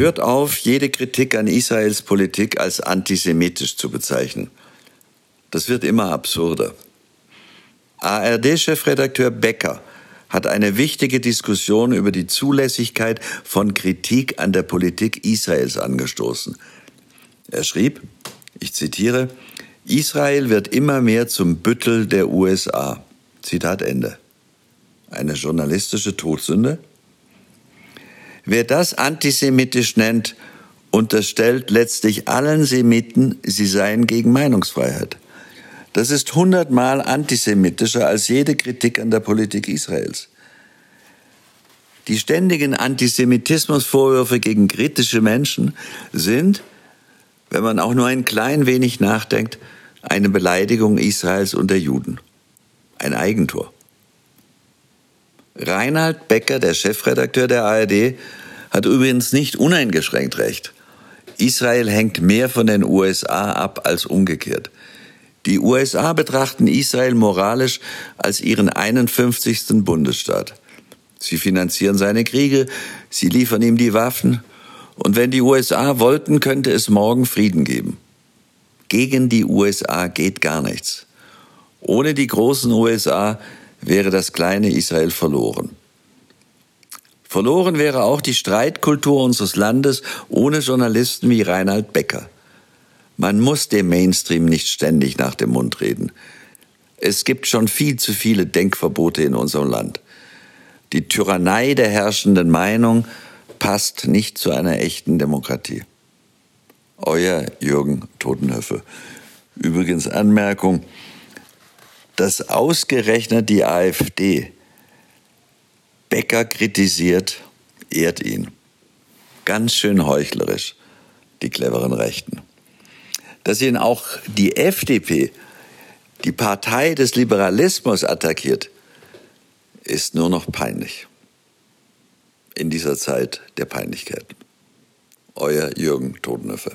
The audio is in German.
Hört auf, jede Kritik an Israels Politik als antisemitisch zu bezeichnen. Das wird immer absurder. ARD-Chefredakteur Becker hat eine wichtige Diskussion über die Zulässigkeit von Kritik an der Politik Israels angestoßen. Er schrieb, ich zitiere, Israel wird immer mehr zum Büttel der USA. Zitat Ende. Eine journalistische Todsünde? Wer das antisemitisch nennt, unterstellt letztlich allen Semiten, sie seien gegen Meinungsfreiheit. Das ist hundertmal antisemitischer als jede Kritik an der Politik Israels. Die ständigen Antisemitismusvorwürfe gegen kritische Menschen sind, wenn man auch nur ein klein wenig nachdenkt, eine Beleidigung Israels und der Juden. Ein Eigentor. Reinhard Becker, der Chefredakteur der ARD, hat übrigens nicht uneingeschränkt recht. Israel hängt mehr von den USA ab als umgekehrt. Die USA betrachten Israel moralisch als ihren 51. Bundesstaat. Sie finanzieren seine Kriege, sie liefern ihm die Waffen, und wenn die USA wollten, könnte es morgen Frieden geben. Gegen die USA geht gar nichts. Ohne die großen USA wäre das kleine Israel verloren. Verloren wäre auch die Streitkultur unseres Landes ohne Journalisten wie Reinhard Becker. Man muss dem Mainstream nicht ständig nach dem Mund reden. Es gibt schon viel zu viele Denkverbote in unserem Land. Die Tyrannei der herrschenden Meinung passt nicht zu einer echten Demokratie. Euer Jürgen Totenhöfe. Übrigens Anmerkung, dass ausgerechnet die AfD Becker kritisiert, ehrt ihn. Ganz schön heuchlerisch, die cleveren Rechten. Dass ihn auch die FDP, die Partei des Liberalismus, attackiert, ist nur noch peinlich. In dieser Zeit der Peinlichkeit. Euer Jürgen Todenhöfer.